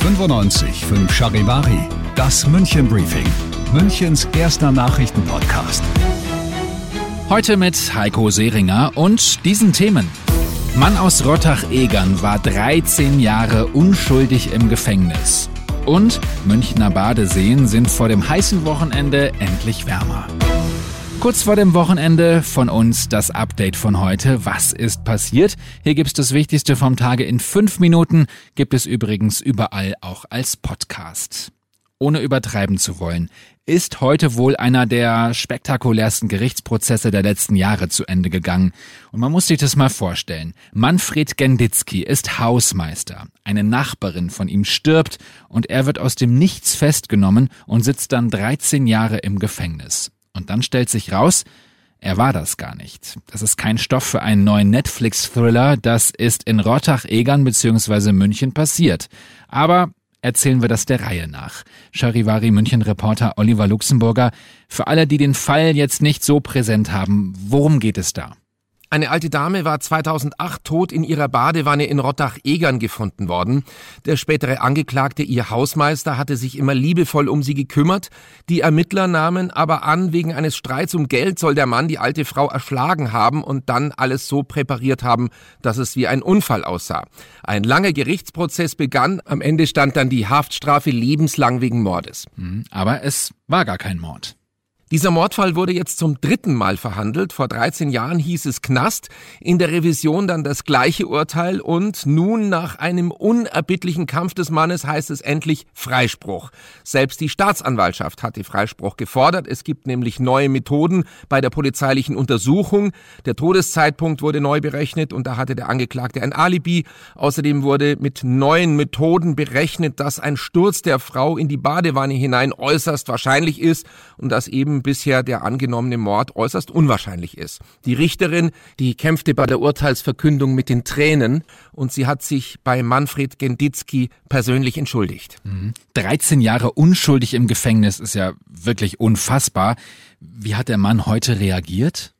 95 Charivari, das München Briefing, Münchens erster Nachrichtenpodcast. Heute mit Heiko Seringer und diesen Themen. Mann aus Rottach-Egern war 13 Jahre unschuldig im Gefängnis. Und Münchner Badeseen sind vor dem heißen Wochenende endlich wärmer. Kurz vor dem Wochenende von uns das Update von heute. Was ist passiert? Hier gibt's das Wichtigste vom Tage in fünf Minuten, gibt es übrigens überall auch als Podcast. Ohne übertreiben zu wollen, ist heute wohl einer der spektakulärsten Gerichtsprozesse der letzten Jahre zu Ende gegangen. Und man muss sich das mal vorstellen. Manfred Genditzki ist Hausmeister. Eine Nachbarin von ihm stirbt und er wird aus dem Nichts festgenommen und sitzt dann 13 Jahre im Gefängnis. Und dann stellt sich raus, er war das gar nicht. Das ist kein Stoff für einen neuen Netflix-Thriller, das ist in Rottach-Egern bzw. München passiert. Aber erzählen wir das der Reihe nach. Charivari München-Reporter Oliver Luxemburger, für alle, die den Fall jetzt nicht so präsent haben, worum geht es da? Eine alte Dame war 2008 tot in ihrer Badewanne in Rottach-Egern gefunden worden. Der spätere Angeklagte, ihr Hausmeister, hatte sich immer liebevoll um sie gekümmert. Die Ermittler nahmen aber an, wegen eines Streits um Geld soll der Mann die alte Frau erschlagen haben und dann alles so präpariert haben, dass es wie ein Unfall aussah. Ein langer Gerichtsprozess begann. Am Ende stand dann die Haftstrafe lebenslang wegen Mordes. Hm, aber es war gar kein Mord. Dieser Mordfall wurde jetzt zum dritten Mal verhandelt. Vor 13 Jahren hieß es Knast, in der Revision dann das gleiche Urteil und nun nach einem unerbittlichen Kampf des Mannes heißt es endlich Freispruch. Selbst die Staatsanwaltschaft hat die Freispruch gefordert. Es gibt nämlich neue Methoden bei der polizeilichen Untersuchung. Der Todeszeitpunkt wurde neu berechnet und da hatte der Angeklagte ein Alibi. Außerdem wurde mit neuen Methoden berechnet, dass ein Sturz der Frau in die Badewanne hinein äußerst wahrscheinlich ist und dass eben bisher der angenommene Mord äußerst unwahrscheinlich ist. Die Richterin, die kämpfte bei der Urteilsverkündung mit den Tränen und sie hat sich bei Manfred Genditzki persönlich entschuldigt. Mhm. 13 Jahre unschuldig im Gefängnis ist ja wirklich unfassbar. Wie hat der Mann heute reagiert?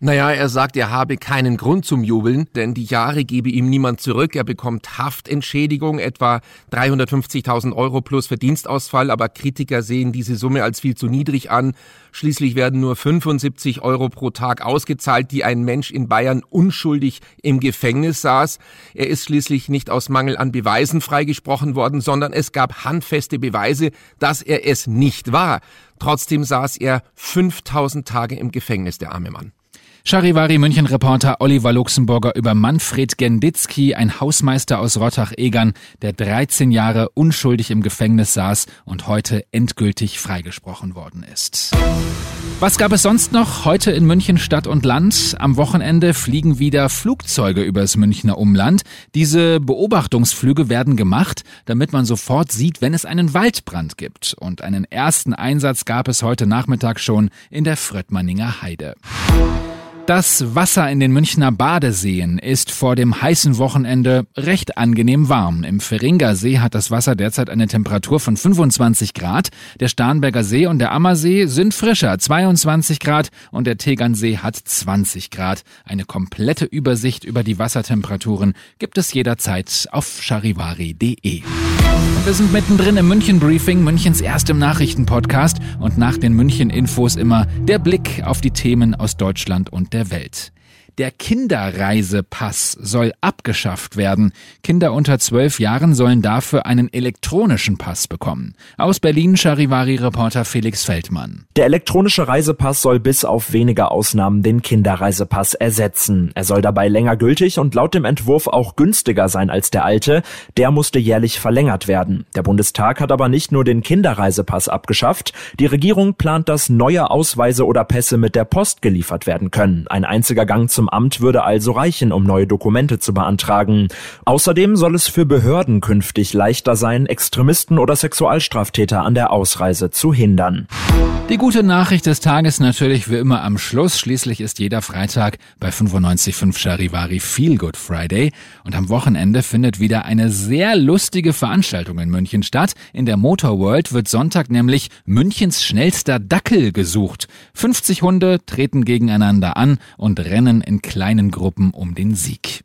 Naja, er sagt, er habe keinen Grund zum Jubeln, denn die Jahre gebe ihm niemand zurück. Er bekommt Haftentschädigung, etwa 350.000 Euro plus Verdienstausfall, aber Kritiker sehen diese Summe als viel zu niedrig an. Schließlich werden nur 75 Euro pro Tag ausgezahlt, die ein Mensch in Bayern unschuldig im Gefängnis saß. Er ist schließlich nicht aus Mangel an Beweisen freigesprochen worden, sondern es gab handfeste Beweise, dass er es nicht war. Trotzdem saß er 5000 Tage im Gefängnis, der arme Mann. Charivari München-Reporter Oliver Luxemburger über Manfred Genditzki, ein Hausmeister aus Rottach-Egern, der 13 Jahre unschuldig im Gefängnis saß und heute endgültig freigesprochen worden ist. Was gab es sonst noch heute in München Stadt und Land? Am Wochenende fliegen wieder Flugzeuge übers Münchner Umland. Diese Beobachtungsflüge werden gemacht, damit man sofort sieht, wenn es einen Waldbrand gibt. Und einen ersten Einsatz gab es heute Nachmittag schon in der Fröttmanninger Heide. Das Wasser in den Münchner Badeseen ist vor dem heißen Wochenende recht angenehm warm. Im Feringer See hat das Wasser derzeit eine Temperatur von 25 Grad. Der Starnberger See und der Ammersee sind frischer, 22 Grad und der Tegernsee hat 20 Grad. Eine komplette Übersicht über die Wassertemperaturen gibt es jederzeit auf charivari.de. Wir sind mittendrin im München Briefing, Münchens erstem Nachrichtenpodcast und nach den München Infos immer der Blick auf die Themen aus Deutschland und der Welt. Der Kinderreisepass soll abgeschafft werden. Kinder unter zwölf Jahren sollen dafür einen elektronischen Pass bekommen. Aus Berlin Charivari-Reporter Felix Feldmann. Der elektronische Reisepass soll bis auf wenige Ausnahmen den Kinderreisepass ersetzen. Er soll dabei länger gültig und laut dem Entwurf auch günstiger sein als der alte. Der musste jährlich verlängert werden. Der Bundestag hat aber nicht nur den Kinderreisepass abgeschafft. Die Regierung plant, dass neue Ausweise oder Pässe mit der Post geliefert werden können. Ein einziger Gang Amt würde also reichen, um neue Dokumente zu beantragen. Außerdem soll es für Behörden künftig leichter sein, Extremisten oder Sexualstraftäter an der Ausreise zu hindern. Die gute Nachricht des Tages natürlich wie immer am Schluss. Schließlich ist jeder Freitag bei 95.5 Charivari Feel Good Friday und am Wochenende findet wieder eine sehr lustige Veranstaltung in München statt. In der Motor World wird Sonntag nämlich Münchens schnellster Dackel gesucht. 50 Hunde treten gegeneinander an und rennen in kleinen Gruppen um den Sieg.